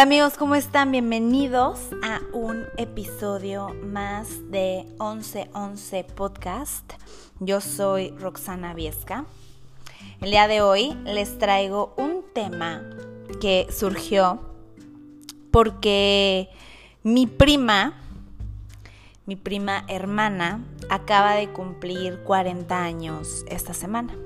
Hola amigos, ¿cómo están? Bienvenidos a un episodio más de 1111 Podcast. Yo soy Roxana Viesca. El día de hoy les traigo un tema que surgió porque mi prima, mi prima hermana, acaba de cumplir 40 años esta semana.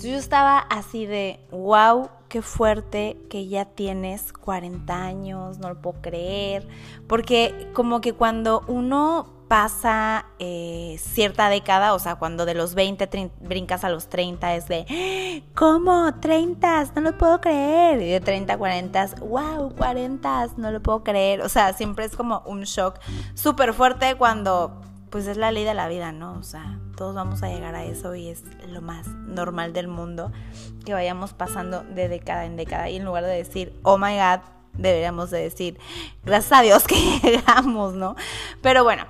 Yo estaba así de, wow, qué fuerte que ya tienes 40 años, no lo puedo creer, porque como que cuando uno pasa eh, cierta década, o sea, cuando de los 20 brincas a los 30 es de, ¿cómo? 30, no lo puedo creer. Y de 30 a 40, wow, 40, no lo puedo creer. O sea, siempre es como un shock súper fuerte cuando pues es la ley de la vida, ¿no? O sea, todos vamos a llegar a eso y es lo más normal del mundo que vayamos pasando de década en década y en lugar de decir, oh my god, deberíamos de decir, gracias a Dios que llegamos, ¿no? Pero bueno,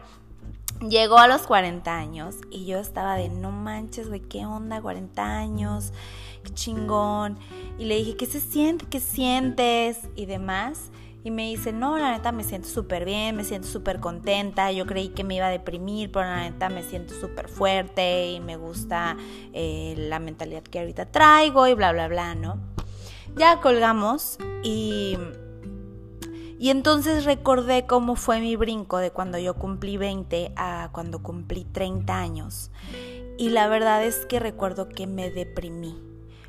llegó a los 40 años y yo estaba de, no manches, güey, ¿qué onda? 40 años, qué chingón. Y le dije, ¿qué se siente? ¿Qué sientes? Y demás. Y me dice, no, la neta me siento súper bien, me siento súper contenta, yo creí que me iba a deprimir, pero la neta me siento súper fuerte y me gusta eh, la mentalidad que ahorita traigo y bla, bla, bla, ¿no? Ya colgamos y... Y entonces recordé cómo fue mi brinco de cuando yo cumplí 20 a cuando cumplí 30 años. Y la verdad es que recuerdo que me deprimí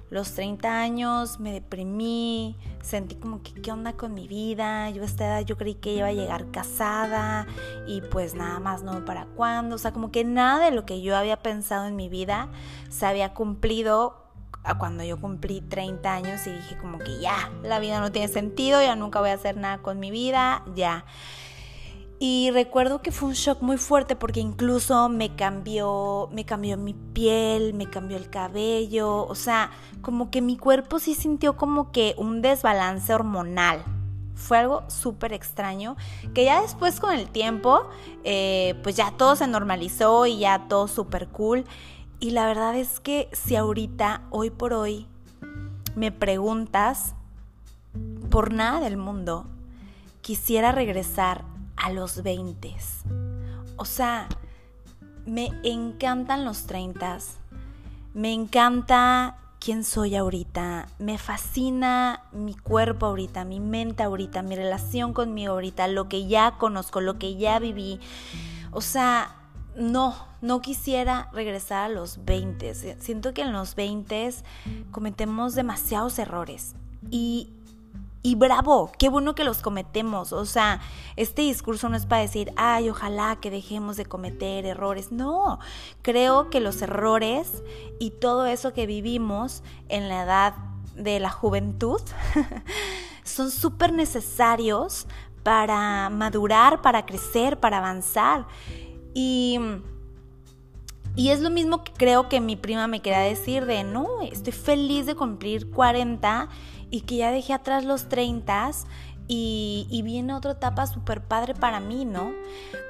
los 30 años me deprimí, sentí como que qué onda con mi vida, yo a esta edad yo creí que iba a llegar casada y pues nada más no para cuándo, o sea, como que nada de lo que yo había pensado en mi vida se había cumplido cuando yo cumplí 30 años y dije como que ya, la vida no tiene sentido, ya nunca voy a hacer nada con mi vida, ya. Y recuerdo que fue un shock muy fuerte porque incluso me cambió, me cambió mi piel, me cambió el cabello, o sea, como que mi cuerpo sí sintió como que un desbalance hormonal. Fue algo súper extraño, que ya después con el tiempo, eh, pues ya todo se normalizó y ya todo súper cool. Y la verdad es que si ahorita, hoy por hoy, me preguntas, por nada del mundo, quisiera regresar a los 20. O sea, me encantan los 30. Me encanta quién soy ahorita. Me fascina mi cuerpo ahorita, mi mente ahorita, mi relación conmigo ahorita, lo que ya conozco, lo que ya viví. O sea, no, no quisiera regresar a los 20. Siento que en los 20 cometemos demasiados errores. Y y bravo, qué bueno que los cometemos. O sea, este discurso no es para decir, ay, ojalá que dejemos de cometer errores. No, creo que los errores y todo eso que vivimos en la edad de la juventud son súper necesarios para madurar, para crecer, para avanzar. Y... Y es lo mismo que creo que mi prima me quería decir de, no, estoy feliz de cumplir 40 y que ya dejé atrás los 30 y, y, viene otra etapa súper padre para mí, ¿no?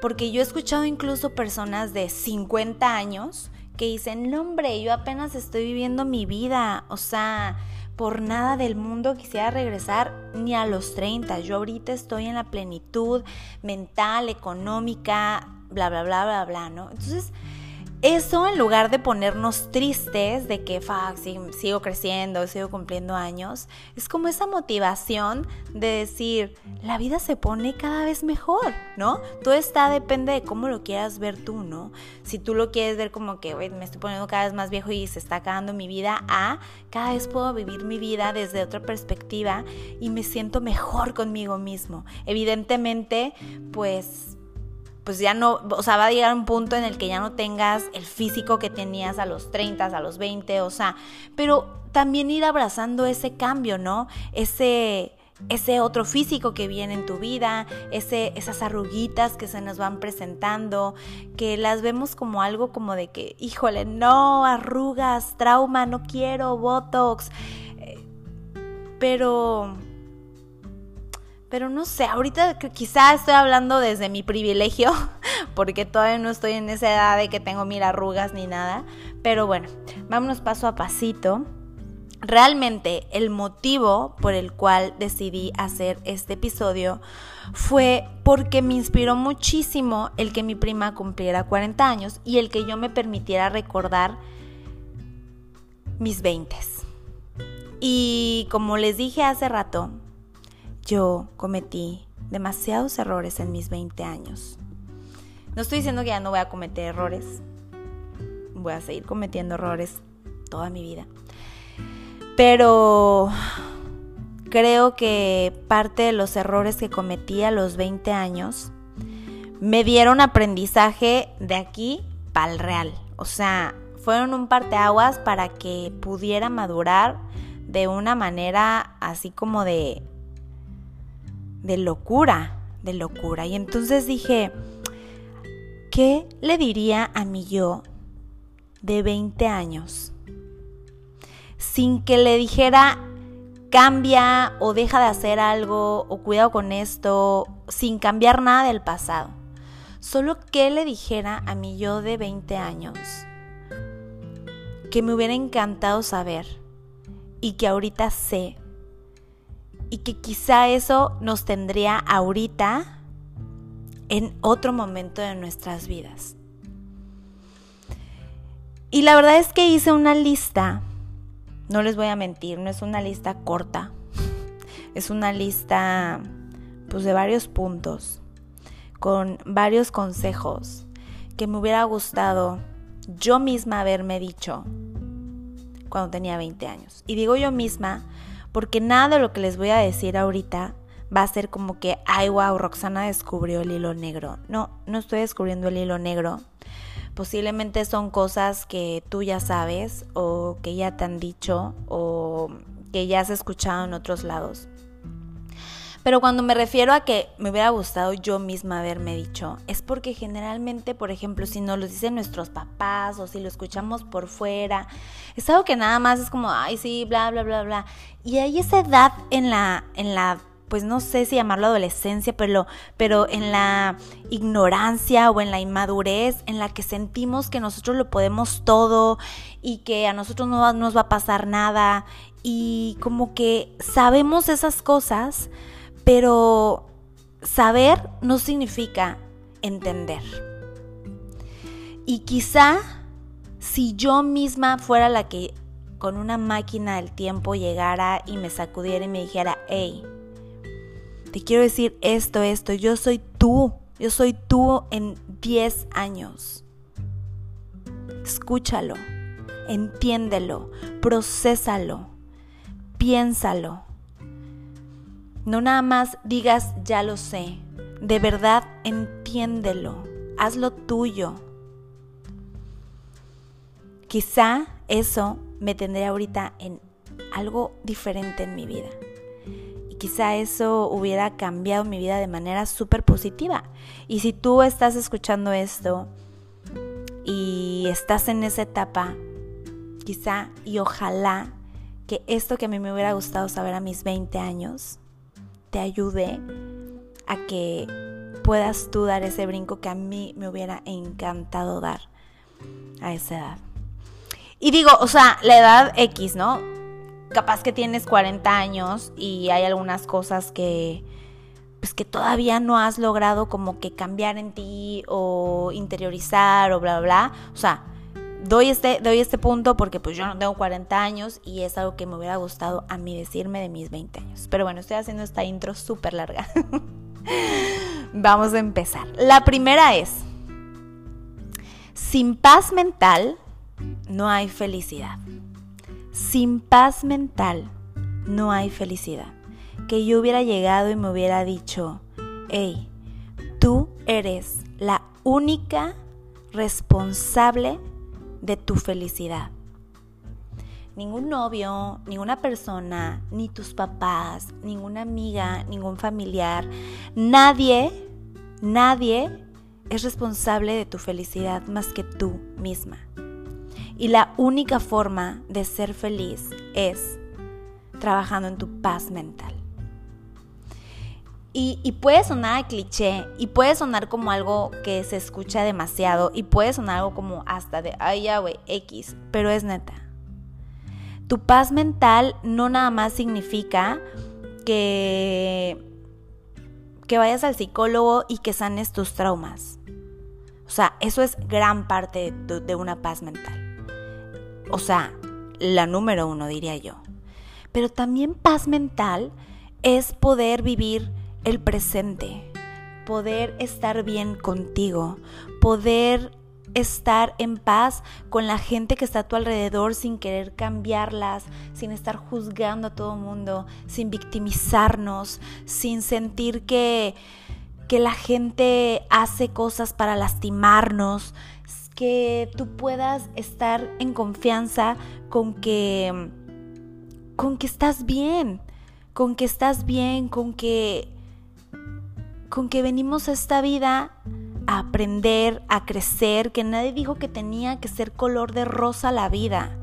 Porque yo he escuchado incluso personas de 50 años que dicen, no hombre, yo apenas estoy viviendo mi vida, o sea, por nada del mundo quisiera regresar ni a los 30, yo ahorita estoy en la plenitud mental, económica, bla, bla, bla, bla, bla, ¿no? Entonces, eso en lugar de ponernos tristes de que sigo creciendo, sigo cumpliendo años, es como esa motivación de decir, la vida se pone cada vez mejor, ¿no? Todo está, depende de cómo lo quieras ver tú, ¿no? Si tú lo quieres ver como que me estoy poniendo cada vez más viejo y se está acabando mi vida, a cada vez puedo vivir mi vida desde otra perspectiva y me siento mejor conmigo mismo. Evidentemente, pues pues ya no, o sea, va a llegar un punto en el que ya no tengas el físico que tenías a los 30, a los 20, o sea, pero también ir abrazando ese cambio, ¿no? Ese ese otro físico que viene en tu vida, ese, esas arruguitas que se nos van presentando, que las vemos como algo como de que, híjole, no, arrugas, trauma, no quiero, botox, eh, pero pero no sé, ahorita quizá estoy hablando desde mi privilegio, porque todavía no estoy en esa edad de que tengo mil arrugas ni nada. Pero bueno, vámonos paso a pasito. realmente el motivo por el cual decidí hacer este episodio fue porque me inspiró muchísimo el que mi prima cumpliera 40 años y el que yo me permitiera recordar mis 20. Y como les dije hace rato, yo cometí demasiados errores en mis 20 años. No estoy diciendo que ya no voy a cometer errores. Voy a seguir cometiendo errores toda mi vida. Pero creo que parte de los errores que cometí a los 20 años me dieron aprendizaje de aquí para el real. O sea, fueron un parteaguas para que pudiera madurar de una manera así como de de locura, de locura. Y entonces dije, ¿qué le diría a mi yo de 20 años? sin que le dijera cambia o deja de hacer algo o cuidado con esto, sin cambiar nada del pasado. Solo que le dijera a mi yo de 20 años que me hubiera encantado saber y que ahorita sé y que quizá eso nos tendría ahorita en otro momento de nuestras vidas. Y la verdad es que hice una lista no les voy a mentir, no es una lista corta. Es una lista pues de varios puntos con varios consejos que me hubiera gustado yo misma haberme dicho cuando tenía 20 años. Y digo yo misma porque nada de lo que les voy a decir ahorita va a ser como que, ay, wow, Roxana descubrió el hilo negro. No, no estoy descubriendo el hilo negro. Posiblemente son cosas que tú ya sabes o que ya te han dicho o que ya has escuchado en otros lados. Pero cuando me refiero a que me hubiera gustado yo misma haberme dicho, es porque generalmente, por ejemplo, si nos lo dicen nuestros papás o si lo escuchamos por fuera, es algo que nada más es como, ay, sí, bla, bla, bla, bla. Y hay esa edad en la, en la pues no sé si llamarlo adolescencia, pero, pero en la ignorancia o en la inmadurez en la que sentimos que nosotros lo podemos todo y que a nosotros no nos va a pasar nada y como que sabemos esas cosas, pero saber no significa entender. Y quizá si yo misma fuera la que con una máquina del tiempo llegara y me sacudiera y me dijera, hey, te quiero decir esto, esto, yo soy tú, yo soy tú en 10 años. Escúchalo, entiéndelo, procésalo, piénsalo. No nada más digas ya lo sé, de verdad entiéndelo, hazlo tuyo. Quizá eso me tendría ahorita en algo diferente en mi vida quizá eso hubiera cambiado mi vida de manera súper positiva. Y si tú estás escuchando esto y estás en esa etapa, quizá y ojalá que esto que a mí me hubiera gustado saber a mis 20 años te ayude a que puedas tú dar ese brinco que a mí me hubiera encantado dar a esa edad. Y digo, o sea, la edad X, ¿no? capaz que tienes 40 años y hay algunas cosas que pues que todavía no has logrado como que cambiar en ti o interiorizar o bla bla bla. O sea, doy este, doy este punto porque pues yo no tengo 40 años y es algo que me hubiera gustado a mí decirme de mis 20 años. Pero bueno, estoy haciendo esta intro súper larga. Vamos a empezar. La primera es, sin paz mental no hay felicidad. Sin paz mental no hay felicidad. Que yo hubiera llegado y me hubiera dicho, hey, tú eres la única responsable de tu felicidad. Ningún novio, ninguna persona, ni tus papás, ninguna amiga, ningún familiar, nadie, nadie es responsable de tu felicidad más que tú misma. Y la única forma de ser feliz es trabajando en tu paz mental. Y, puede sonar a cliché, y puede sonar como algo que se escucha demasiado, y puede sonar algo como hasta de, ay ya, güey, X, pero es neta. Tu paz mental no nada más significa que, que vayas al psicólogo y que sanes tus traumas. O sea, eso es gran parte de, de una paz mental. O sea, la número uno diría yo. Pero también paz mental es poder vivir el presente, poder estar bien contigo, poder estar en paz con la gente que está a tu alrededor sin querer cambiarlas, sin estar juzgando a todo mundo, sin victimizarnos, sin sentir que, que la gente hace cosas para lastimarnos, que tú puedas estar en confianza con que con que estás bien, con que estás bien, con que con que venimos a esta vida a aprender, a crecer, que nadie dijo que tenía que ser color de rosa la vida.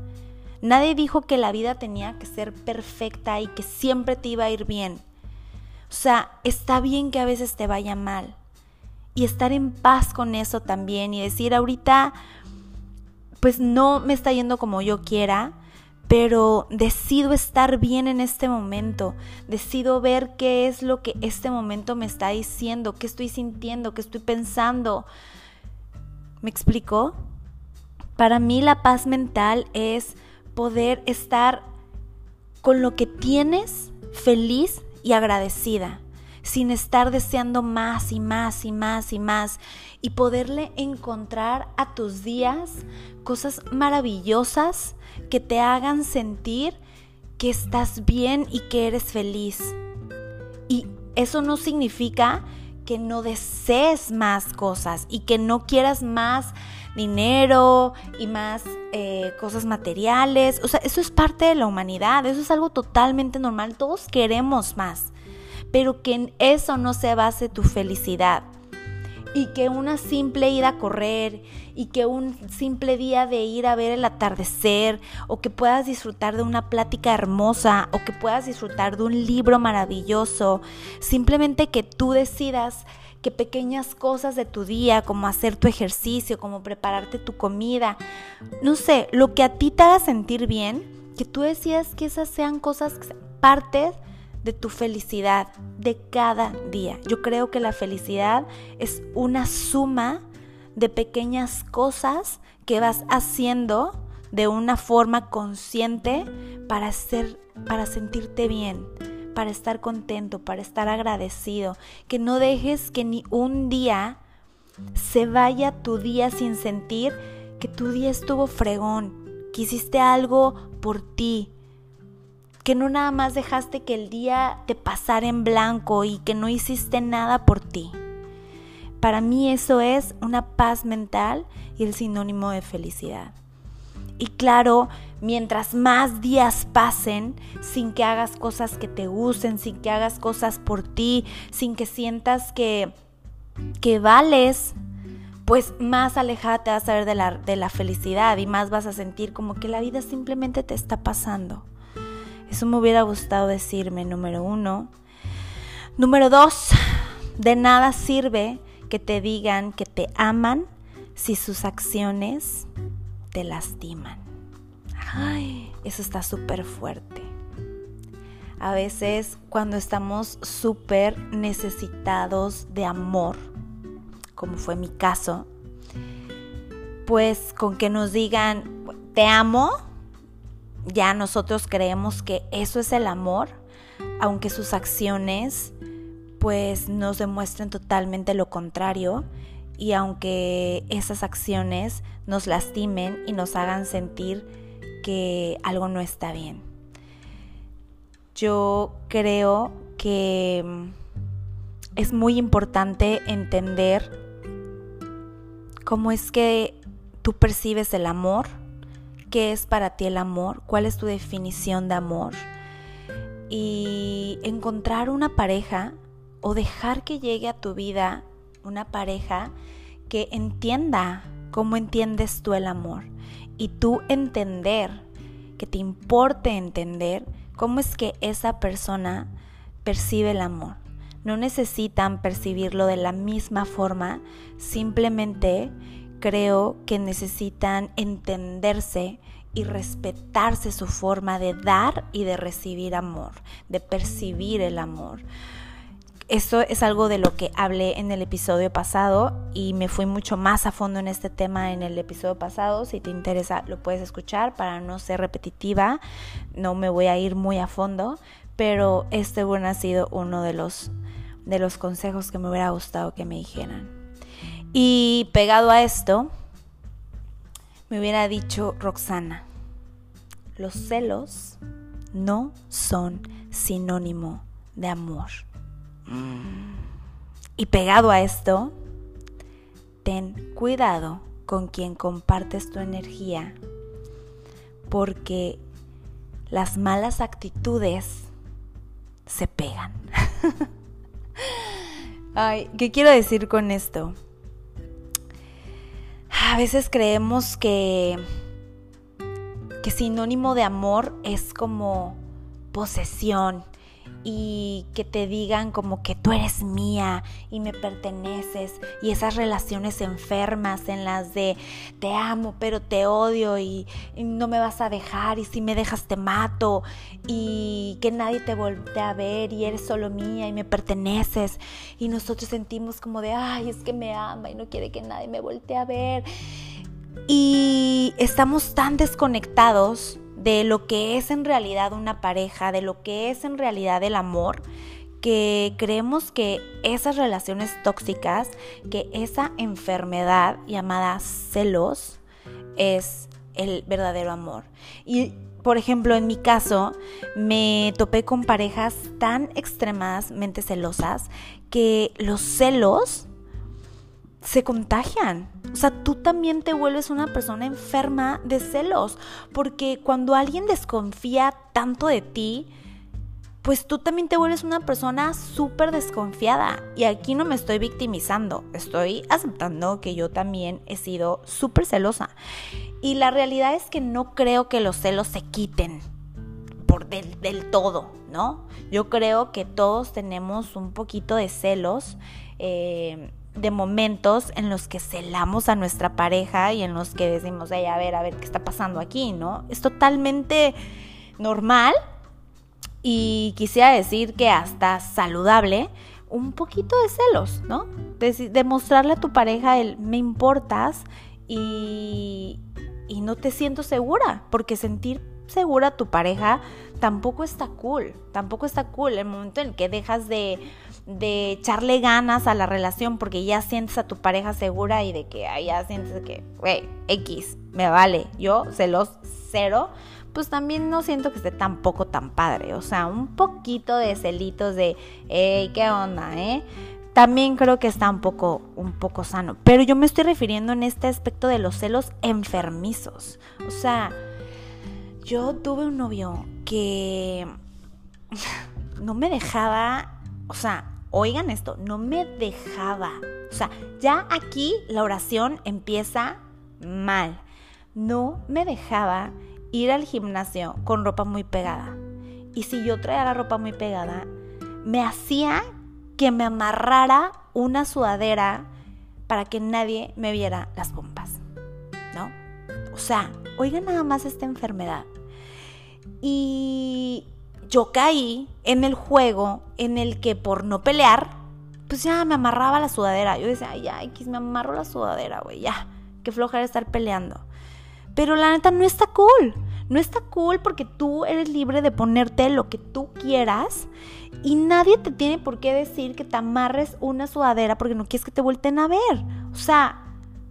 Nadie dijo que la vida tenía que ser perfecta y que siempre te iba a ir bien. O sea, está bien que a veces te vaya mal. Y estar en paz con eso también y decir ahorita, pues no me está yendo como yo quiera, pero decido estar bien en este momento, decido ver qué es lo que este momento me está diciendo, qué estoy sintiendo, qué estoy pensando. ¿Me explico? Para mí la paz mental es poder estar con lo que tienes feliz y agradecida sin estar deseando más y más y más y más y poderle encontrar a tus días cosas maravillosas que te hagan sentir que estás bien y que eres feliz. Y eso no significa que no desees más cosas y que no quieras más dinero y más eh, cosas materiales. O sea, eso es parte de la humanidad, eso es algo totalmente normal. Todos queremos más pero que en eso no se base tu felicidad. Y que una simple ida a correr y que un simple día de ir a ver el atardecer o que puedas disfrutar de una plática hermosa o que puedas disfrutar de un libro maravilloso, simplemente que tú decidas que pequeñas cosas de tu día, como hacer tu ejercicio, como prepararte tu comida, no sé, lo que a ti te haga sentir bien, que tú decidas que esas sean cosas partes de tu felicidad de cada día. Yo creo que la felicidad es una suma de pequeñas cosas que vas haciendo de una forma consciente para ser para sentirte bien, para estar contento, para estar agradecido, que no dejes que ni un día se vaya tu día sin sentir que tu día estuvo fregón, que hiciste algo por ti, que no nada más dejaste que el día te pasara en blanco y que no hiciste nada por ti. Para mí eso es una paz mental y el sinónimo de felicidad. Y claro, mientras más días pasen sin que hagas cosas que te gusten, sin que hagas cosas por ti, sin que sientas que, que vales, pues más alejada te vas a ver de la, de la felicidad y más vas a sentir como que la vida simplemente te está pasando. Eso me hubiera gustado decirme, número uno. Número dos, de nada sirve que te digan que te aman si sus acciones te lastiman. Ay, eso está súper fuerte. A veces cuando estamos súper necesitados de amor, como fue mi caso, pues con que nos digan, te amo, ya nosotros creemos que eso es el amor, aunque sus acciones pues nos demuestren totalmente lo contrario y aunque esas acciones nos lastimen y nos hagan sentir que algo no está bien. Yo creo que mm, es muy importante entender cómo es que tú percibes el amor qué es para ti el amor, cuál es tu definición de amor y encontrar una pareja o dejar que llegue a tu vida una pareja que entienda cómo entiendes tú el amor y tú entender, que te importe entender cómo es que esa persona percibe el amor. No necesitan percibirlo de la misma forma, simplemente creo que necesitan entenderse y respetarse su forma de dar y de recibir amor, de percibir el amor. Eso es algo de lo que hablé en el episodio pasado y me fui mucho más a fondo en este tema en el episodio pasado. Si te interesa, lo puedes escuchar para no ser repetitiva. No me voy a ir muy a fondo, pero este bueno ha sido uno de los de los consejos que me hubiera gustado que me dijeran. Y pegado a esto, me hubiera dicho Roxana, los celos no son sinónimo de amor. Y pegado a esto, ten cuidado con quien compartes tu energía, porque las malas actitudes se pegan. Ay, ¿qué quiero decir con esto? A veces creemos que que sinónimo de amor es como posesión y que te digan como que tú eres mía y me perteneces y esas relaciones enfermas en las de te amo pero te odio y, no me vas a dejar y si me dejas te mato y que nadie te voltee a ver y eres solo mía y me perteneces. Y nosotros sentimos como de ay es que me ama y no quiere que nadie me voltee a ver y estamos tan desconectados de lo que es en realidad una pareja, de lo que es en realidad el amor, que creemos que esas relaciones tóxicas, que esa enfermedad llamada celos es el verdadero amor. Y por ejemplo, en mi caso, me topé con parejas tan extremadamente celosas que los celos se contagian. O sea, tú también te vuelves una persona enferma de celos, porque cuando alguien desconfía tanto de ti, pues tú también te vuelves una persona súper desconfiada. Y aquí no me estoy victimizando, estoy aceptando que yo también he sido súper celosa. Y la realidad es que no creo que los celos se quiten por del, del todo, ¿no? Yo creo que todos tenemos un poquito de celos. Eh, de momentos en los que celamos a nuestra pareja y en los que decimos, hey, a ver, a ver qué está pasando aquí, ¿no? Es totalmente normal y quisiera decir que hasta saludable un poquito de celos, ¿no? Demostrarle a tu pareja el me importas y, y no te siento segura, porque sentir segura a tu pareja tampoco está cool, tampoco está cool el momento en que dejas de de echarle ganas a la relación porque ya sientes a tu pareja segura y de que ya sientes que, güey, X, me vale, yo celos cero, pues también no siento que esté tampoco tan padre. O sea, un poquito de celitos de, hey, ¿qué onda, eh? También creo que está un poco, un poco sano. Pero yo me estoy refiriendo en este aspecto de los celos enfermizos. O sea, yo tuve un novio que no me dejaba, o sea, Oigan esto, no me dejaba. O sea, ya aquí la oración empieza mal. No me dejaba ir al gimnasio con ropa muy pegada. Y si yo traía la ropa muy pegada, me hacía que me amarrara una sudadera para que nadie me viera las pompas. ¿No? O sea, oigan nada más esta enfermedad. Y yo caí en el juego en el que por no pelear, pues ya me amarraba la sudadera. Yo decía, ay, ya, X, me amarro la sudadera, güey, ya, qué flojera estar peleando. Pero la neta no está cool. No está cool porque tú eres libre de ponerte lo que tú quieras y nadie te tiene por qué decir que te amarres una sudadera porque no quieres que te vuelten a ver. O sea,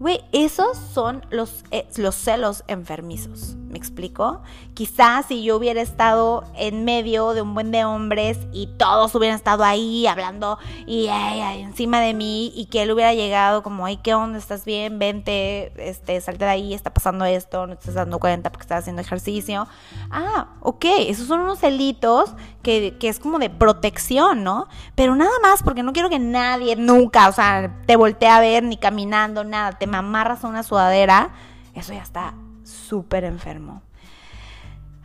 Güey, esos son los, eh, los celos enfermizos. ¿Me explico? Quizás si yo hubiera estado en medio de un buen de hombres y todos hubieran estado ahí hablando y encima de mí y que él hubiera llegado como, ay, ¿qué onda? ¿Estás bien? Vente, este, salte de ahí, está pasando esto, no te estás dando cuenta porque estás haciendo ejercicio. Ah, ok, esos son unos celitos que, que es como de protección, ¿no? Pero nada más porque no quiero que nadie nunca, o sea, te voltee a ver ni caminando, nada, te me amarras a una sudadera, eso ya está súper enfermo.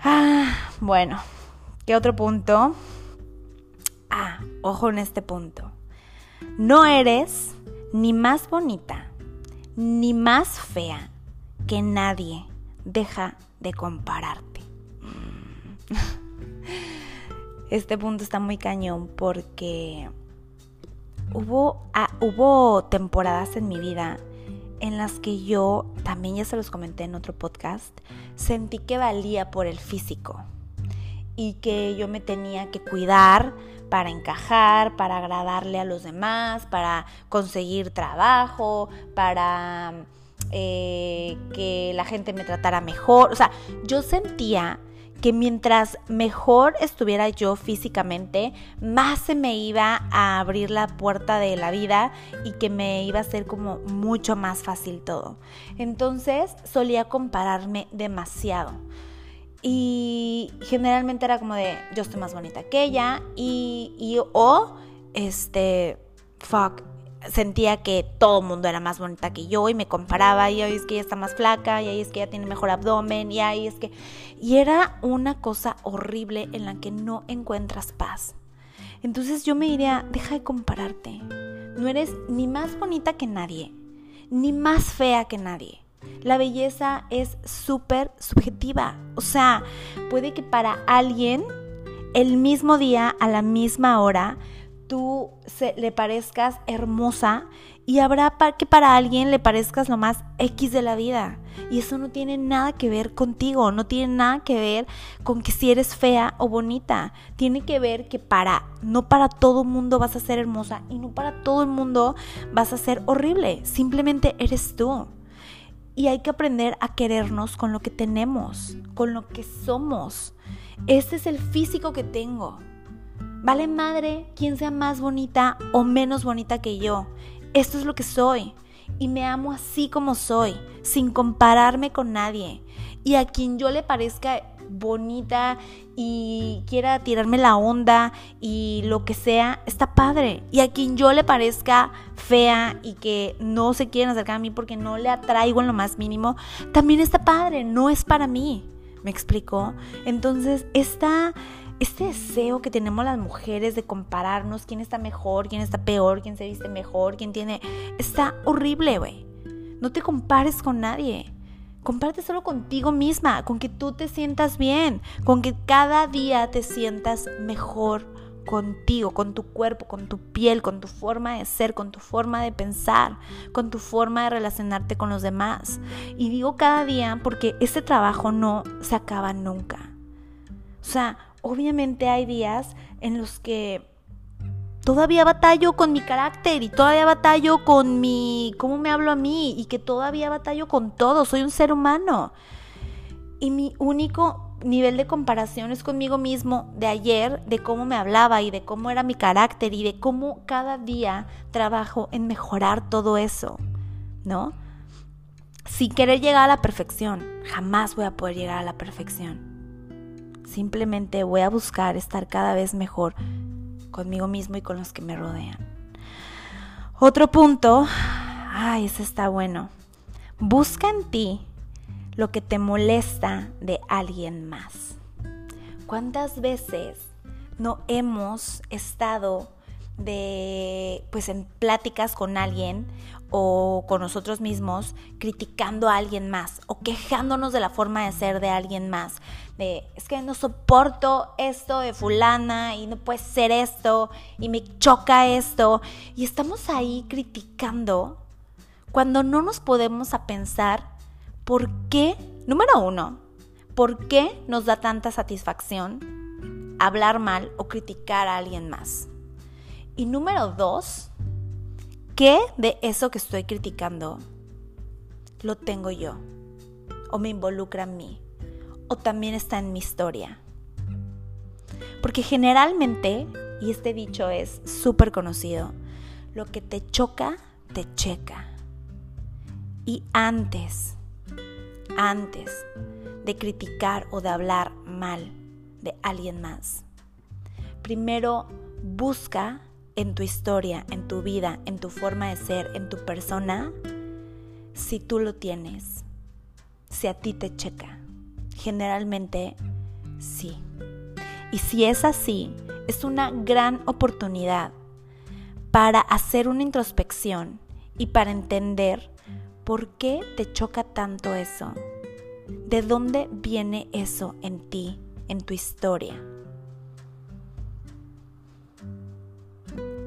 Ah, bueno, ¿qué otro punto? Ah, ojo en este punto. No eres ni más bonita, ni más fea que nadie deja de compararte. Este punto está muy cañón porque hubo, ah, hubo temporadas en mi vida en las que yo, también ya se los comenté en otro podcast, sentí que valía por el físico y que yo me tenía que cuidar para encajar, para agradarle a los demás, para conseguir trabajo, para eh, que la gente me tratara mejor. O sea, yo sentía que mientras mejor estuviera yo físicamente, más se me iba a abrir la puerta de la vida y que me iba a ser como mucho más fácil todo. Entonces solía compararme demasiado. Y generalmente era como de, yo estoy más bonita que ella y, y o, este, fuck, sentía que todo el mundo era más bonita que yo y me comparaba y ahí es que ella está más flaca y ahí es que ella tiene mejor abdomen y ahí es que... Y era una cosa horrible en la que no encuentras paz. Entonces yo me diría, deja de compararte. No eres ni más bonita que nadie, ni más fea que nadie. La belleza es súper subjetiva. O sea, puede que para alguien el mismo día, a la misma hora, tú se, le parezcas hermosa y habrá que para alguien le parezcas lo más X de la vida. Y eso no tiene nada que ver contigo, no tiene nada que ver con que si eres fea o bonita. Tiene que ver que para, no para todo el mundo vas a ser hermosa y no para todo el mundo vas a ser horrible. Simplemente eres tú. Y hay que aprender a querernos con lo que tenemos, con lo que somos. Este es el físico que tengo. Vale madre quien sea más bonita o menos bonita que yo. Esto es lo que soy. Y me amo así como soy, sin compararme con nadie. Y a quien yo le parezca bonita y quiera tirarme la onda y lo que sea, está padre. Y a quien yo le parezca fea y que no se quieren acercar a mí porque no le atraigo en lo más mínimo, también está padre, no es para mí. ¿Me explico? Entonces, esta este deseo que tenemos las mujeres de compararnos quién está mejor, quién está peor, quién se viste mejor, quién tiene... Está horrible, güey. No te compares con nadie. Comparte solo contigo misma, con que tú te sientas bien, con que cada día te sientas mejor contigo, con tu cuerpo, con tu piel, con tu forma de ser, con tu forma de pensar, con tu forma de relacionarte con los demás. Y digo cada día porque este trabajo no se acaba nunca. O sea, obviamente hay días en los que todavía batallo con mi carácter y todavía batallo con mi cómo me hablo a mí y que todavía batallo con todo, soy un ser humano. Y mi único nivel de comparación es conmigo mismo de ayer, de cómo me hablaba y de cómo era mi carácter y de cómo cada día trabajo en mejorar todo eso, ¿no? Sin querer llegar a la perfección, jamás voy a poder llegar a la perfección. Simplemente voy a buscar estar cada vez mejor conmigo mismo y con los que me rodean. Otro punto, ay, ese está bueno. Busca en ti lo que te molesta de alguien más. ¿Cuántas veces no hemos estado de pues en pláticas con alguien o con nosotros mismos criticando a alguien más o quejándonos de la forma de ser de alguien más. De, es que no soporto esto de fulana y no puede ser esto y me choca esto. Y estamos ahí criticando cuando no nos podemos a pensar por qué, número uno, por qué nos da tanta satisfacción hablar mal o criticar a alguien más. Y número dos, ¿Qué de eso que estoy criticando lo tengo yo? ¿O me involucra a mí? ¿O también está en mi historia? Porque generalmente, y este dicho es súper conocido, lo que te choca, te checa. Y antes, antes de criticar o de hablar mal de alguien más, primero busca en tu historia, en tu vida, en tu forma de ser, en tu persona, si tú lo tienes, si a ti te checa. Generalmente sí. Y si es así, es una gran oportunidad para hacer una introspección y para entender por qué te choca tanto eso. ¿De dónde viene eso en ti, en tu historia?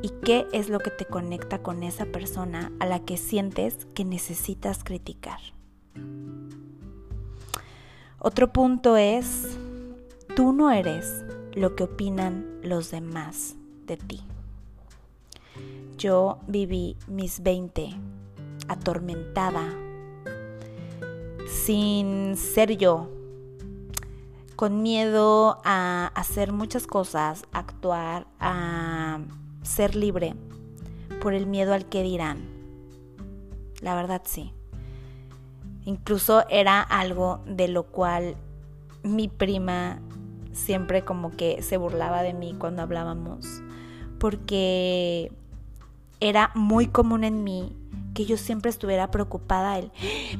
¿Y qué es lo que te conecta con esa persona a la que sientes que necesitas criticar? Otro punto es, tú no eres lo que opinan los demás de ti. Yo viví mis 20 atormentada, sin ser yo, con miedo a hacer muchas cosas, actuar, a ser libre por el miedo al que dirán. La verdad sí. Incluso era algo de lo cual mi prima siempre como que se burlaba de mí cuando hablábamos, porque era muy común en mí que yo siempre estuviera preocupada él,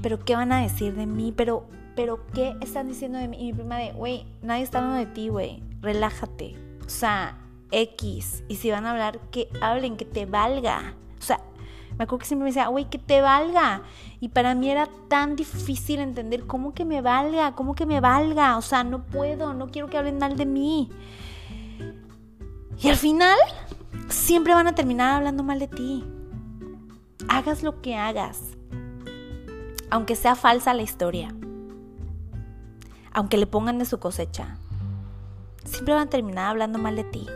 pero ¿qué van a decir de mí? Pero, pero ¿qué están diciendo de mí? Y mi prima de, güey, nadie está hablando de ti, güey, relájate. O sea, X. Y si van a hablar, que hablen, que te valga. O sea, me acuerdo que siempre me decía, güey, que te valga. Y para mí era tan difícil entender cómo que me valga, cómo que me valga. O sea, no puedo, no quiero que hablen mal de mí. Y al final, siempre van a terminar hablando mal de ti. Hagas lo que hagas. Aunque sea falsa la historia. Aunque le pongan de su cosecha. Siempre van a terminar hablando mal de ti.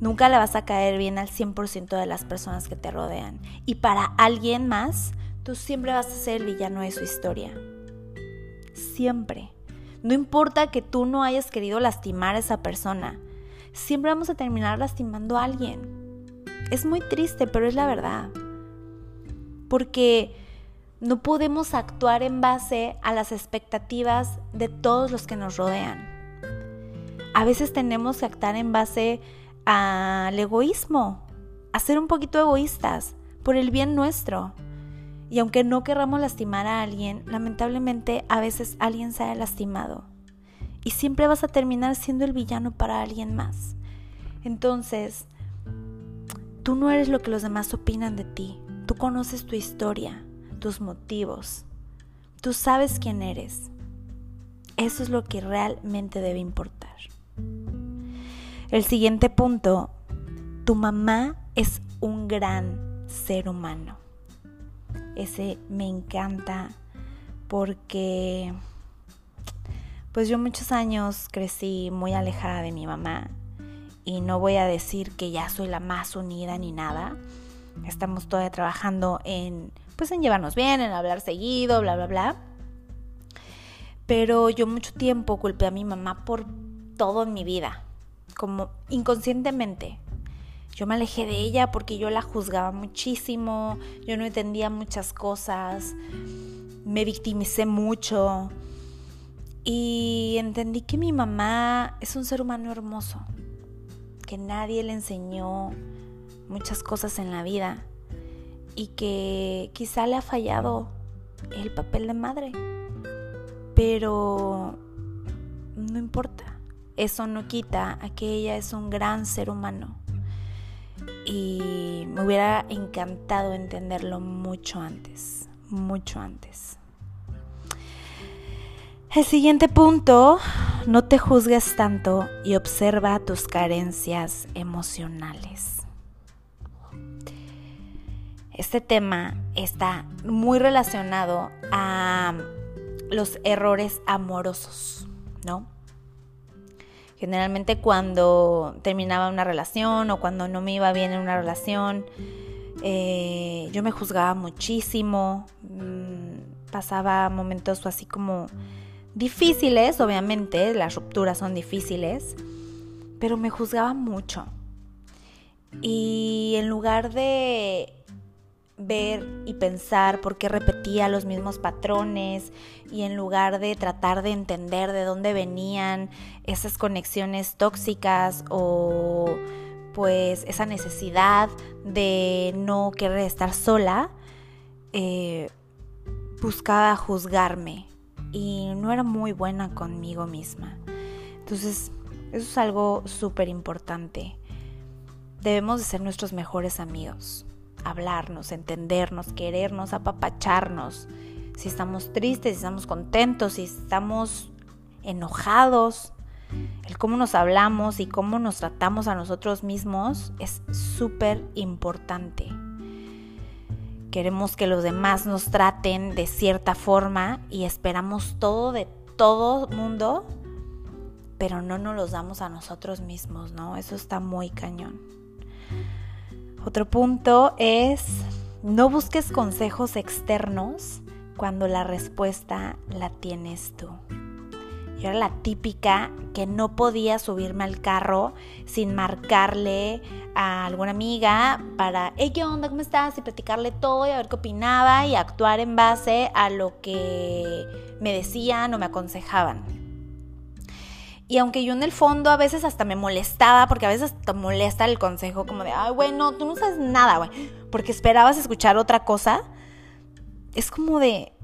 Nunca le vas a caer bien al 100% de las personas que te rodean. Y para alguien más, tú siempre vas a ser el villano de su historia. Siempre. No importa que tú no hayas querido lastimar a esa persona. Siempre vamos a terminar lastimando a alguien. Es muy triste, pero es la verdad. Porque no podemos actuar en base a las expectativas de todos los que nos rodean. A veces tenemos que actuar en base al egoísmo, a ser un poquito egoístas por el bien nuestro. Y aunque no querramos lastimar a alguien, lamentablemente a veces alguien se ha lastimado. Y siempre vas a terminar siendo el villano para alguien más. Entonces, tú no eres lo que los demás opinan de ti. Tú conoces tu historia, tus motivos. Tú sabes quién eres. Eso es lo que realmente debe importar. El siguiente punto, tu mamá es un gran ser humano. Ese me encanta porque pues yo muchos años crecí muy alejada de mi mamá y no voy a decir que ya soy la más unida ni nada. Estamos todavía trabajando en pues en llevarnos bien, en hablar seguido, bla bla bla. Pero yo mucho tiempo culpé a mi mamá por todo en mi vida como inconscientemente. Yo me alejé de ella porque yo la juzgaba muchísimo, yo no entendía muchas cosas, me victimicé mucho y entendí que mi mamá es un ser humano hermoso, que nadie le enseñó muchas cosas en la vida y que quizá le ha fallado el papel de madre, pero no importa eso no quita a que ella es un gran ser humano. Y me hubiera encantado entenderlo mucho antes, mucho antes. El siguiente punto, no te juzgues tanto y observa tus carencias emocionales. Este tema está muy relacionado a los errores amorosos, ¿no? Generalmente cuando terminaba una relación o cuando no me iba bien en una relación, eh, yo me juzgaba muchísimo, mm, pasaba momentos así como difíciles, obviamente, las rupturas son difíciles, pero me juzgaba mucho. Y en lugar de ver y pensar por qué repetía los mismos patrones y en lugar de tratar de entender de dónde venían esas conexiones tóxicas o pues esa necesidad de no querer estar sola, eh, buscaba juzgarme y no era muy buena conmigo misma. Entonces, eso es algo súper importante. Debemos de ser nuestros mejores amigos hablarnos, entendernos, querernos, apapacharnos, si estamos tristes, si estamos contentos, si estamos enojados. El cómo nos hablamos y cómo nos tratamos a nosotros mismos es súper importante. Queremos que los demás nos traten de cierta forma y esperamos todo de todo mundo, pero no nos los damos a nosotros mismos, ¿no? Eso está muy cañón. Otro punto es no busques consejos externos cuando la respuesta la tienes tú. Yo era la típica que no podía subirme al carro sin marcarle a alguna amiga para, hey, ¿qué onda? ¿Cómo estás? Y platicarle todo y a ver qué opinaba y actuar en base a lo que me decían o me aconsejaban. Y aunque yo en el fondo a veces hasta me molestaba, porque a veces te molesta el consejo como de, ay, güey, no, tú no sabes nada, güey, porque esperabas escuchar otra cosa, es como de,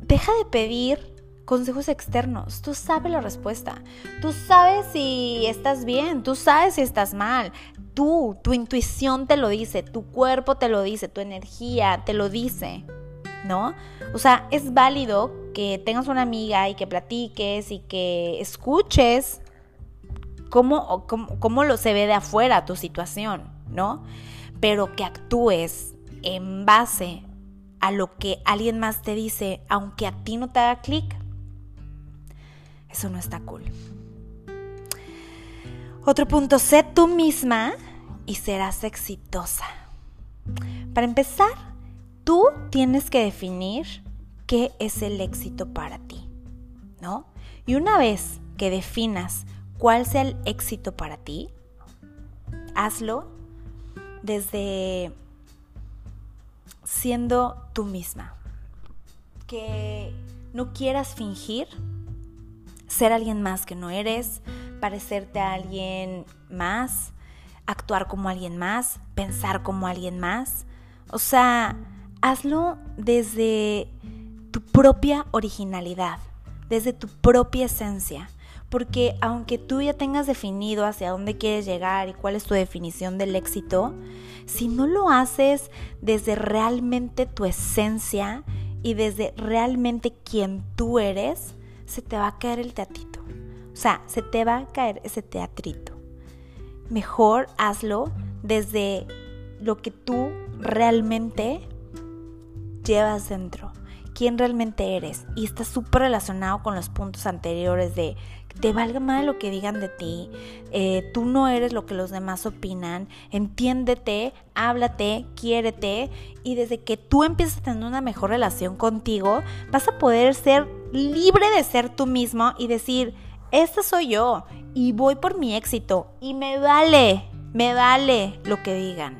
deja de pedir consejos externos. Tú sabes la respuesta. Tú sabes si estás bien, tú sabes si estás mal. Tú, tu intuición te lo dice, tu cuerpo te lo dice, tu energía te lo dice, ¿no? O sea, es válido que tengas una amiga y que platiques y que escuches cómo, cómo, cómo lo se ve de afuera tu situación, ¿no? Pero que actúes en base a lo que alguien más te dice, aunque a ti no te haga clic, eso no está cool. Otro punto, sé tú misma y serás exitosa. Para empezar, tú tienes que definir qué es el éxito para ti, ¿no? Y una vez que definas cuál sea el éxito para ti, hazlo desde siendo tú misma. Que no quieras fingir ser alguien más que no eres, parecerte a alguien más, actuar como alguien más, pensar como alguien más. O sea, hazlo desde tu propia originalidad, desde tu propia esencia. Porque aunque tú ya tengas definido hacia dónde quieres llegar y cuál es tu definición del éxito, si no lo haces desde realmente tu esencia y desde realmente quien tú eres, se te va a caer el teatrito. O sea, se te va a caer ese teatrito. Mejor hazlo desde lo que tú realmente llevas dentro, quién realmente eres. Y está súper relacionado con los puntos anteriores de te valga mal lo que digan de ti, eh, tú no eres lo que los demás opinan, entiéndete, háblate, quiérete y desde que tú empieces a tener una mejor relación contigo, vas a poder ser libre de ser tú mismo y decir, esta soy yo y voy por mi éxito y me vale, me vale lo que digan.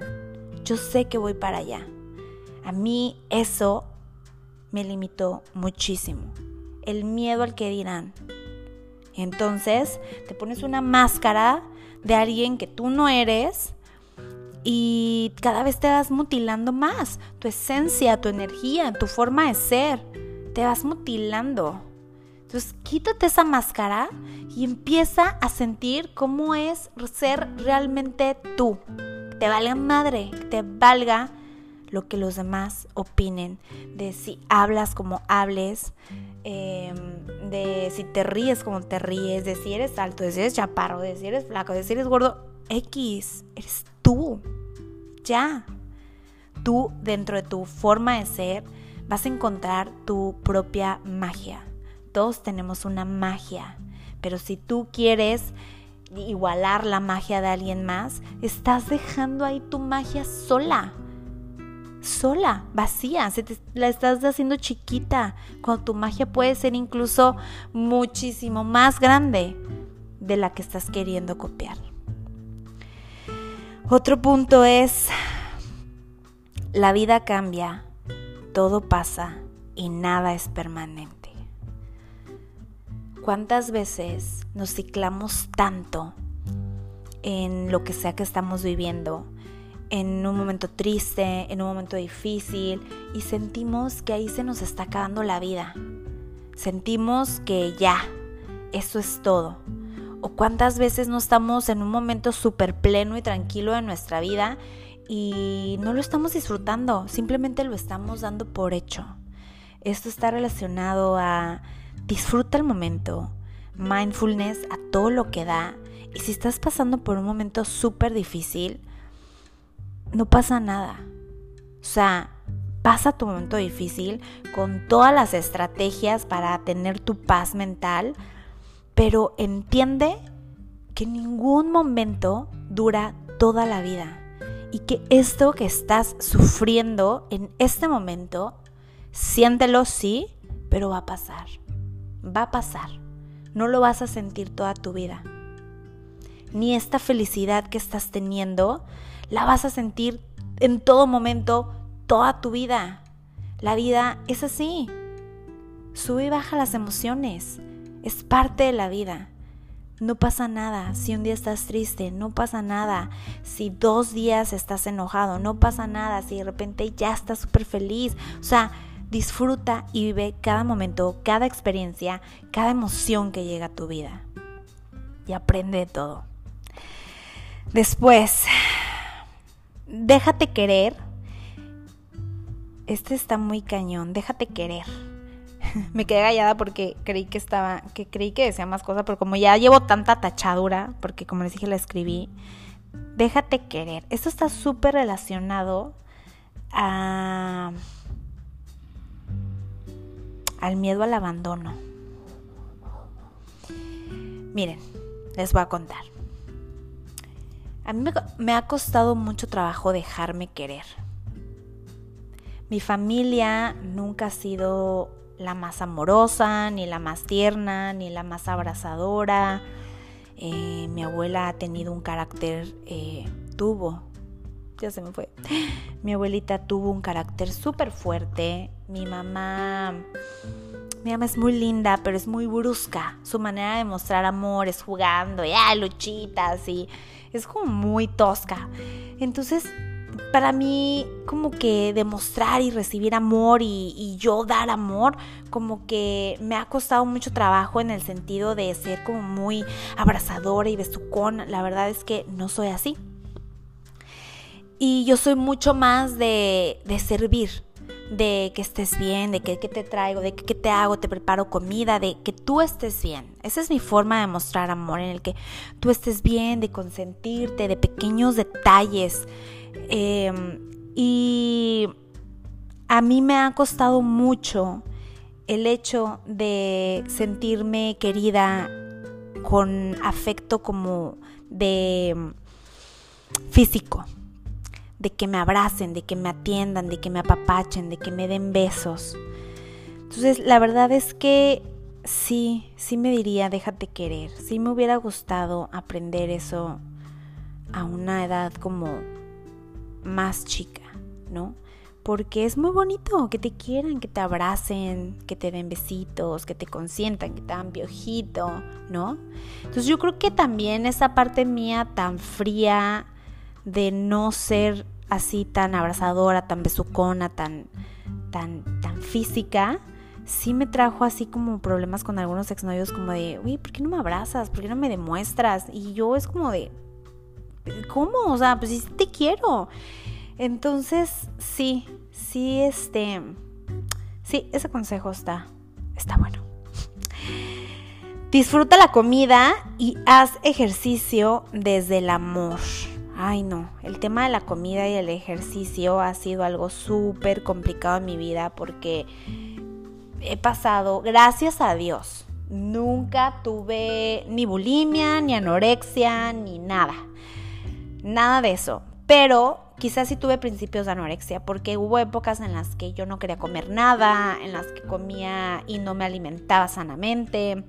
Yo sé que voy para allá. A mí eso me limitó muchísimo. El miedo al que dirán. Entonces te pones una máscara de alguien que tú no eres y cada vez te vas mutilando más. Tu esencia, tu energía, tu forma de ser. Te vas mutilando. Entonces quítate esa máscara y empieza a sentir cómo es ser realmente tú. te valga madre, te valga lo que los demás opinen, de si hablas como hables, Em, de si te ríes como te ríes, de si eres alto, de si eres chaparro, de si eres flaco, de si eres gordo, X, eres tú, ya. Tú dentro de tu forma de ser vas a encontrar tu propia magia. Todos tenemos una magia, pero si tú quieres igualar la magia de alguien más, estás dejando ahí tu magia sola sola, vacía, se te, la estás haciendo chiquita, cuando tu magia puede ser incluso muchísimo más grande de la que estás queriendo copiar. Otro punto es, la vida cambia, todo pasa y nada es permanente. ¿Cuántas veces nos ciclamos tanto en lo que sea que estamos viviendo? En un momento triste, en un momento difícil y sentimos que ahí se nos está acabando la vida. Sentimos que ya, eso es todo. O cuántas veces no estamos en un momento súper pleno y tranquilo de nuestra vida y no lo estamos disfrutando, simplemente lo estamos dando por hecho. Esto está relacionado a disfruta el momento, mindfulness a todo lo que da. Y si estás pasando por un momento súper difícil, no pasa nada. O sea, pasa tu momento difícil con todas las estrategias para tener tu paz mental, pero entiende que ningún momento dura toda la vida y que esto que estás sufriendo en este momento, siéntelo sí, pero va a pasar. Va a pasar. No lo vas a sentir toda tu vida. Ni esta felicidad que estás teniendo la vas a sentir en todo momento, toda tu vida. La vida es así. Sube y baja las emociones. Es parte de la vida. No pasa nada si un día estás triste, no pasa nada si dos días estás enojado, no pasa nada si de repente ya estás súper feliz. O sea, disfruta y vive cada momento, cada experiencia, cada emoción que llega a tu vida. Y aprende de todo. Después, déjate querer. Este está muy cañón, déjate querer. me quedé callada porque creí que estaba, que creí que decía más cosas, pero como ya llevo tanta tachadura, porque como les dije la escribí, déjate querer. Esto está súper relacionado a, al miedo al abandono. Miren, les voy a contar. A mí me, ha costado mucho trabajo dejarme querer. Mi familia nunca ha sido la más amorosa, ni la más tierna, ni la más abrazadora. Eh, mi abuela ha tenido un carácter, eh, tuvo, ya se me fue. Mi abuelita tuvo un carácter súper fuerte. Mi mamá, mi mamá es muy linda, pero es muy brusca. Su manera de mostrar amor es jugando, ya luchitas y es como muy tosca. Entonces para mí como que demostrar y recibir amor y, yo dar amor, como que me ha costado mucho trabajo en el sentido de ser como muy abrazadora y besucón. La verdad es que no soy así. Y yo soy mucho más de, de servir, de que estés bien, de que, te traigo, de que, te hago, te preparo comida, de que tú estés bien. Esa es mi forma de mostrar amor, en el que tú estés bien, de consentirte, de pequeños detalles Em, y a mí me ha costado mucho el hecho de sentirme querida con afecto como de em, físico, de que me abracen, de que me atiendan, de que me apapachen, de que me den besos. Entonces, la verdad es que sí, sí me diría, déjate querer. Sí me hubiera gustado aprender eso a una edad como más chica, ¿no? Porque es muy bonito que te quieran, que te abracen, que te den besitos, que te consientan, que te dan piojito, ¿no? Entonces yo creo que también esa parte mía tan fría de no ser así tan abrazadora, tan besucona, tan, tan, tan física, sí me trajo así como problemas con algunos exnovios como de, uy, ¿por qué no me abrazas? ¿Por qué no me demuestras? Y yo es como de, ¿cómo? O sea, pues sí te quiero. Entonces, sí, sí, este, sí, ese consejo está, está bueno. Disfruta la comida y haz ejercicio desde el amor. Ay, no, el tema de la comida y el ejercicio ha sido algo súper complicado en mi vida porque he pasado, gracias a Dios, nunca tuve ni bulimia, ni anorexia, ni nada nada de eso. Pero quizás sí tuve principios de anorexia, porque hubo épocas en las que yo no quería comer nada, en las que comía y no me alimentaba sanamente,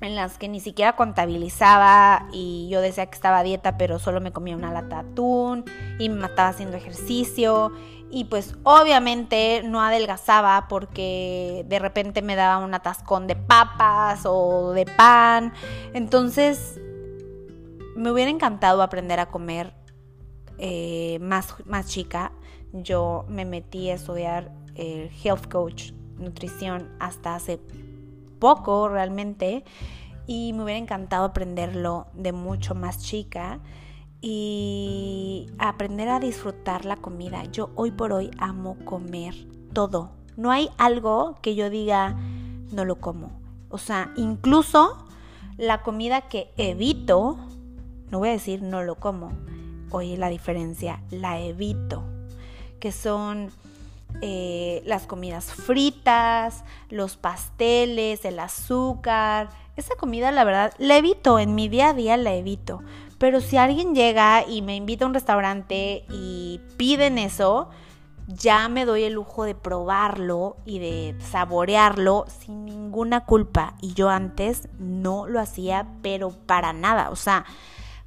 en las que ni siquiera contabilizaba y yo decía que estaba a dieta, pero solo me comía una lata de atún y me mataba haciendo ejercicio. Y pues obviamente no adelgazaba porque de repente me daba un atascón de papas o de pan. Entonces me hubiera encantado aprender a comer eh, más, más chica. Yo me metí a estudiar el health coach, nutrición, hasta hace poco realmente. Y me hubiera encantado aprenderlo de mucho más chica y aprender a disfrutar la comida. Yo hoy por hoy amo comer todo, No hay algo que yo diga, no lo como. O sea, incluso la comida que evito, no voy a decir no lo como, oye la diferencia, la evito, que son eh, las comidas fritas, los pasteles, el azúcar. Esa comida, la verdad, la evito, en mi día a día la evito. Pero si alguien llega y me invita a un restaurante y piden eso, ya me doy el lujo de probarlo y de saborearlo sin ninguna culpa. Y yo antes no lo hacía, pero para nada. O sea,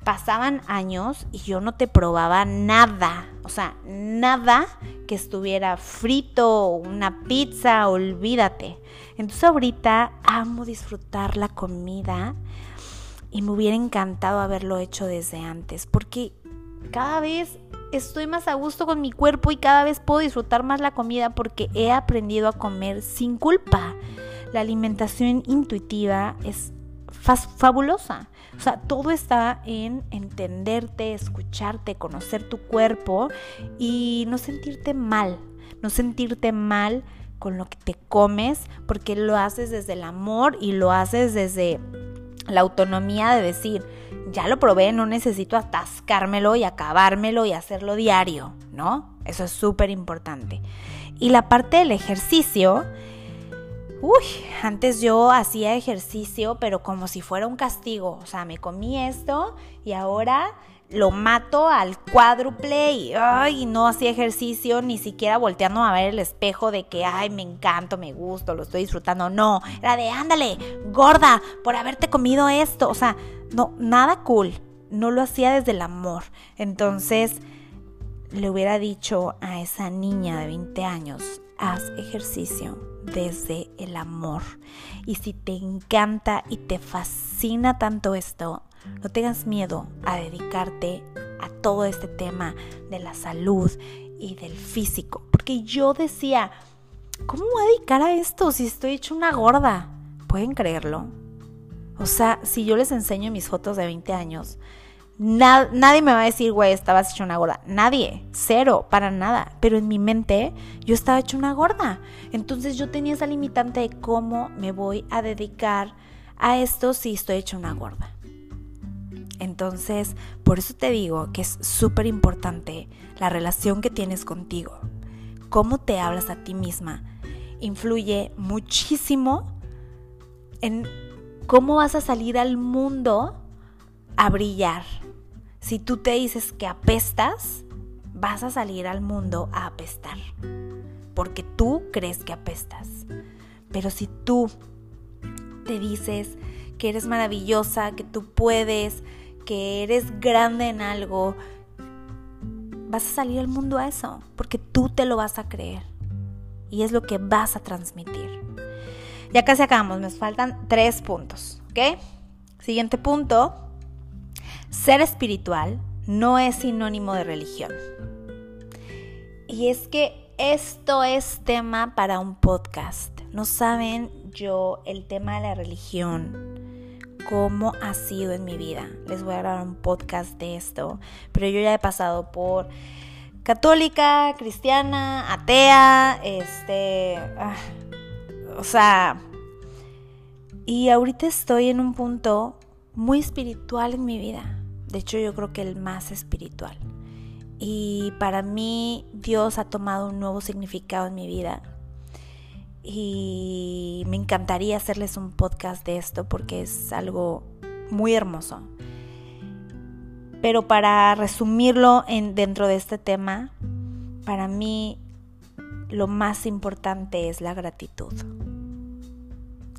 pasaban años y yo no te probaba nada. O sea, nada que estuviera frito, una pizza, olvídate. Entonces ahorita amo disfrutar la comida y me hubiera encantado haberlo hecho desde antes, porque cada vez estoy más a gusto con mi cuerpo y cada vez puedo disfrutar más la comida porque he aprendido a comer sin culpa. La alimentación intuitiva es fabulosa. O sea, todo está en entenderte, escucharte, conocer tu cuerpo y no sentirte mal, no sentirte mal con lo que te comes porque lo haces desde el amor y lo haces desde la autonomía de decir, ya lo probé, no necesito atascármelo y acabármelo y hacerlo diario, ¿no? Eso es súper importante. Y la parte del ejercicio, uy, antes yo hacía ejercicio, pero como si fuera un castigo. O sea, me comí esto y ahora lo mato al cuádruple y no hacía ejercicio, ni siquiera volteando a ver el espejo de que, ay, me encanto, me gusto, lo estoy disfrutando. No, era de, ándale, gorda, por haberte comido esto. O sea, no, nada cool. No lo hacía desde el amor. Entonces, le hubiera dicho a esa niña de 20 años, haz ejercicio desde el amor. Y si te encanta y te fascina tanto esto, no tengas miedo a dedicarte a todo este tema de la salud y del físico. Porque yo decía, ¿cómo voy a dedicar a esto si estoy hecha una gorda? ¿Pueden creerlo? O sea, si yo les enseño mis fotos de 20 años, nadie me va a decir, güey, estabas hecha una gorda. Nadie, cero, para nada. Pero en mi mente yo estaba hecha una gorda. Entonces yo tenía esa limitante de cómo me voy a dedicar a esto si estoy hecha una gorda. Entonces, por eso te digo que es súper importante la relación que tienes contigo. Cómo te hablas a ti misma influye muchísimo en cómo vas a salir al mundo a brillar. Si tú te dices que apestas, vas a salir al mundo a apestar. Porque tú crees que apestas. Pero si tú te dices que eres maravillosa, que tú puedes, que eres grande en algo, vas a salir al mundo a eso, porque tú te lo vas a creer. Y es lo que vas a transmitir. Ya casi acabamos, nos faltan tres puntos, ¿ok? Siguiente punto, ser espiritual no es sinónimo de religión. Y es que esto es tema para un podcast. No saben yo el tema de la religión cómo ha sido en mi vida. Les voy a grabar un podcast de esto, pero yo ya he pasado por católica, cristiana, atea, este, ah, o sea, y ahorita estoy en un punto muy espiritual en mi vida. De hecho, yo creo que el más espiritual. Y para mí Dios ha tomado un nuevo significado en mi vida y me encantaría hacerles un podcast de esto porque es algo muy hermoso. Pero para resumirlo en, dentro de este tema, para mí lo más importante es la gratitud.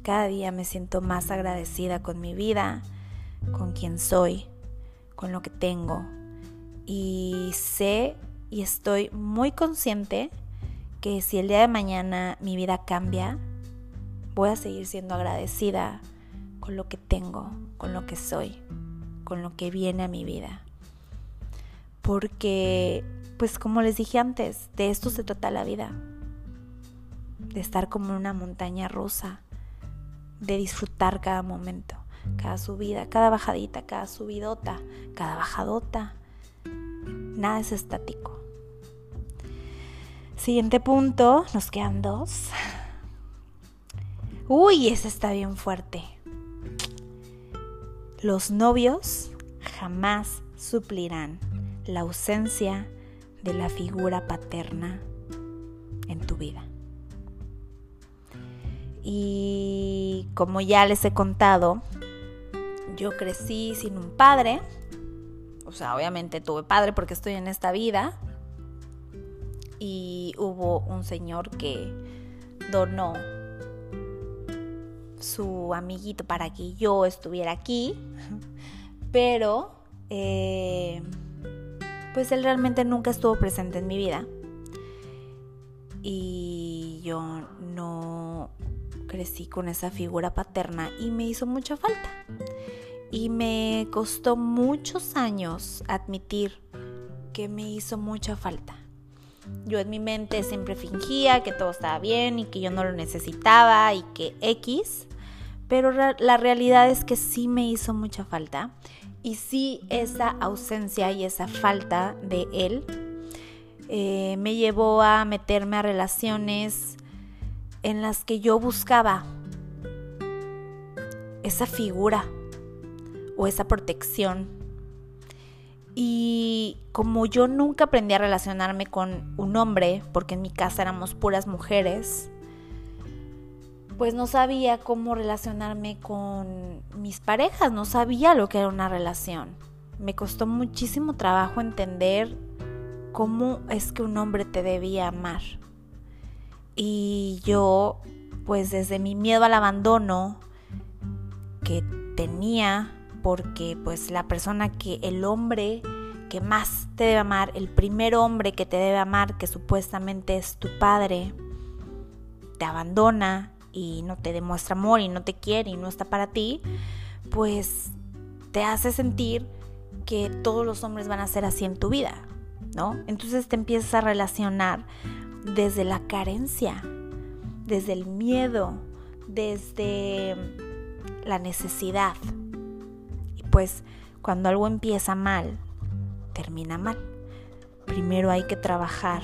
Cada día me siento más agradecida con mi vida, con quien soy, con lo que tengo. Y sé y estoy muy consciente que si el día de mañana mi vida cambia, voy a seguir siendo agradecida con lo que tengo, con lo que soy, con lo que viene a mi vida. Porque, pues como les dije antes, de esto se trata la vida. De estar como en una montaña rusa, de disfrutar cada momento, cada subida, cada bajadita, cada subidota, cada bajadota. Nada es estático Siguiente punto, nos quedan dos. Uy, ese está bien fuerte. Los novios jamás suplirán la ausencia de la figura paterna en tu vida. Y como ya les he contado, yo crecí sin un padre. O sea, obviamente tuve padre porque estoy en esta vida. Y hubo un señor que donó su amiguito para que yo estuviera aquí. Pero, eh, pues él realmente nunca estuvo presente en mi vida. Y yo no crecí con esa figura paterna y me hizo mucha falta. Y me costó muchos años admitir que me hizo mucha falta. Yo en mi mente siempre fingía que todo estaba bien y que yo no lo necesitaba y que X, pero la realidad es que sí me hizo mucha falta y sí esa ausencia y esa falta de él eh, me llevó a meterme a relaciones en las que yo buscaba esa figura o esa protección. Y como yo nunca aprendí a relacionarme con un hombre, porque en mi casa éramos puras mujeres, pues no sabía cómo relacionarme con mis parejas, no sabía lo que era una relación. Me costó muchísimo trabajo entender cómo es que un hombre te debía amar. Y yo, pues desde mi miedo al abandono que tenía, porque pues la persona que el hombre que más te debe amar, el primer hombre que te debe amar, que supuestamente es tu padre, te abandona y no te demuestra amor y no te quiere y no está para ti, pues te hace sentir que todos los hombres van a ser así en tu vida, ¿no? Entonces te empiezas a relacionar desde la carencia, desde el miedo, desde la necesidad. Pues cuando algo empieza mal, termina mal. Primero hay que trabajar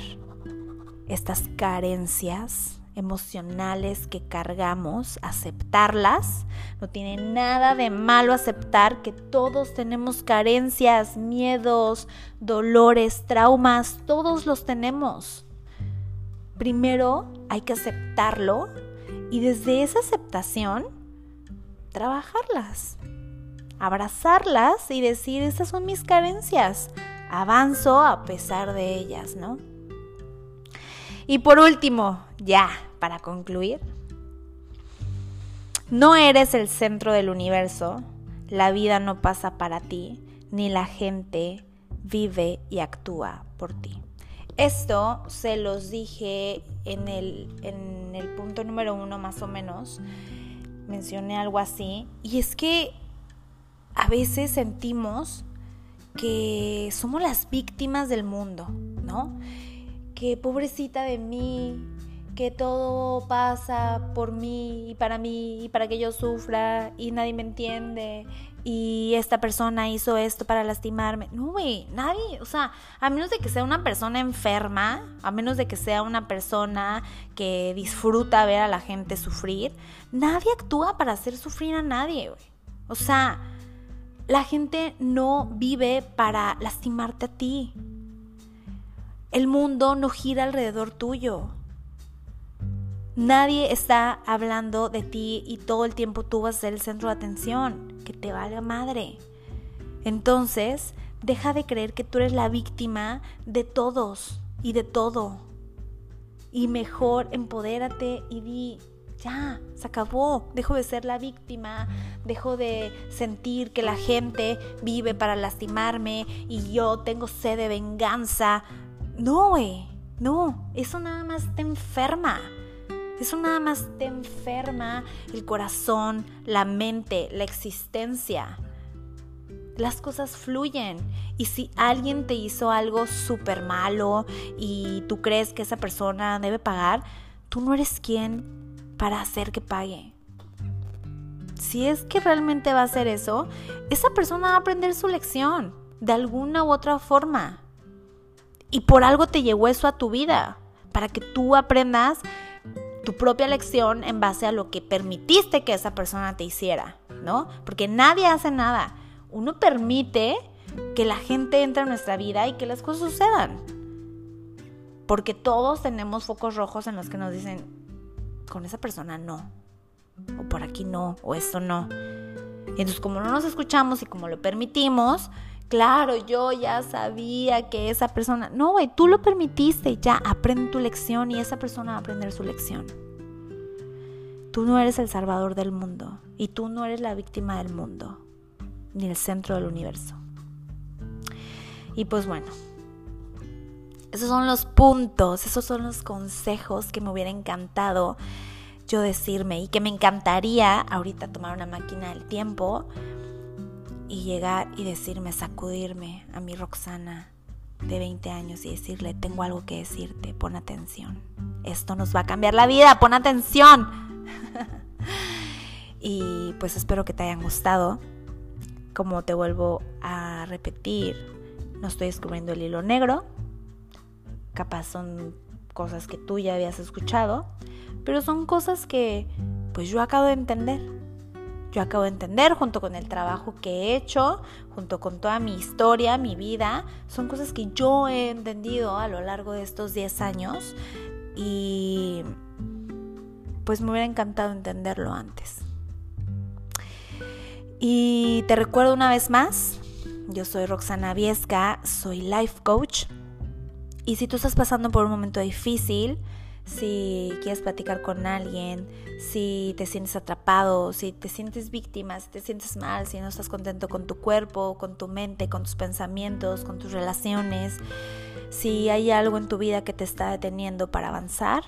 estas carencias emocionales que cargamos, aceptarlas. No tiene nada de malo aceptar que todos tenemos carencias, miedos, dolores, traumas, todos los tenemos primero hay que aceptarlo y desde esa aceptación trabajarlas, abrazarlas y decir, estas son mis carencias, avanzo a pesar de ellas, ¿no? Y por último, ya, para concluir, no eres el centro del universo, la vida no pasa para ti, ni la gente vive y actúa por ti. Esto se los dije en el, en el punto número uno más o menos. Mencioné algo así. Y es que a veces sentimos que somos las víctimas del mundo, ¿no? Que pobrecita de mí, que todo pasa por mí y para mí y para que yo sufra y nadie me entiende y esta persona hizo esto para lastimarme. No, güey, nadie, o sea, a menos de que sea una persona enferma, a menos de que sea una persona que disfruta ver a la gente sufrir, nadie actúa para hacer sufrir a nadie, güey. O sea, la gente no vive para lastimarte a ti. El mundo no gira alrededor tuyo. Nadie está hablando de ti y todo el tiempo tú vas a ser el centro de atención. Que te valga madre. Entonces, deja de creer que tú eres la víctima de todos y de todo. Y mejor empodérate y di, ya, se acabó. Dejo de ser la víctima, dejo de sentir que la gente vive para lastimarme y yo tengo sed de venganza. No, güey, no, eso nada más te enferma. Eso nada más te enferma el corazón, la mente, la existencia. Las cosas fluyen. Y si alguien te hizo algo súper malo y tú crees que esa persona debe pagar, tú no eres quien para hacer que pague. Si es que realmente va a hacer eso, esa persona va a aprender su lección de alguna u otra forma. Y por algo te llegó eso a tu vida para que tú aprendas tu propia lección en base a lo que permitiste que esa persona te hiciera, ¿no? Porque nadie hace nada. Uno permite que la gente entre a nuestra vida y que las cosas sucedan. Porque todos tenemos focos rojos en los que nos dicen, con esa persona no, o por aquí no, o esto no. Y entonces como no nos escuchamos y como lo permitimos, claro, yo ya sabía que esa persona, no, güey, tú lo permitiste, ya aprende tu lección y esa persona va a aprender su lección. Tú no eres el salvador del mundo y tú no eres la víctima del mundo, ni el centro del universo. Y pues bueno, esos son los puntos, esos son los consejos que me hubiera encantado yo decirme y que me encantaría ahorita tomar una máquina del tiempo y llegar y decirme, sacudirme a mi Roxana de 20 años y decirle, tengo algo que decirte, pon atención. Esto nos va a cambiar la vida, pon atención. y pues espero que te hayan gustado. Como te vuelvo a repetir, no estoy descubriendo el hilo negro, capaz son cosas que tú ya habías escuchado, pero son cosas que pues yo acabo de entender. Yo acabo de entender junto con el trabajo que he hecho, junto con toda mi historia, mi vida, son cosas que yo he entendido a lo largo de estos 10 años y pues me hubiera encantado entenderlo antes. Y te recuerdo una vez más, yo soy Roxana Viesca, soy life coach y si tú estás pasando por un momento difícil, si quieres platicar con alguien, si te sientes atrapado, si te sientes víctima, si te sientes mal, si no estás contento con tu cuerpo, con tu mente, con tus pensamientos, con tus relaciones, si hay algo en tu vida que te está deteniendo para avanzar,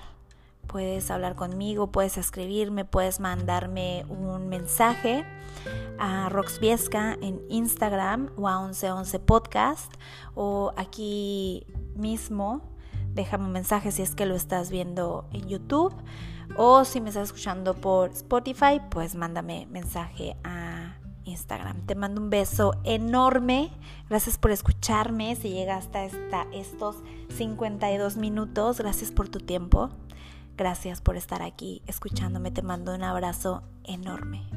puedes hablar conmigo, puedes escribirme, puedes mandarme un mensaje a Roxviesca en Instagram o a 1111 Podcast o aquí mismo. Déjame un mensaje si es que lo estás viendo en YouTube o si me estás escuchando por Spotify, pues mándame mensaje a Instagram. Te mando un beso enorme. Gracias por escucharme. Si llegaste hasta estos 52 minutos, gracias por tu tiempo. Gracias por estar aquí escuchándome. Te mando un abrazo enorme.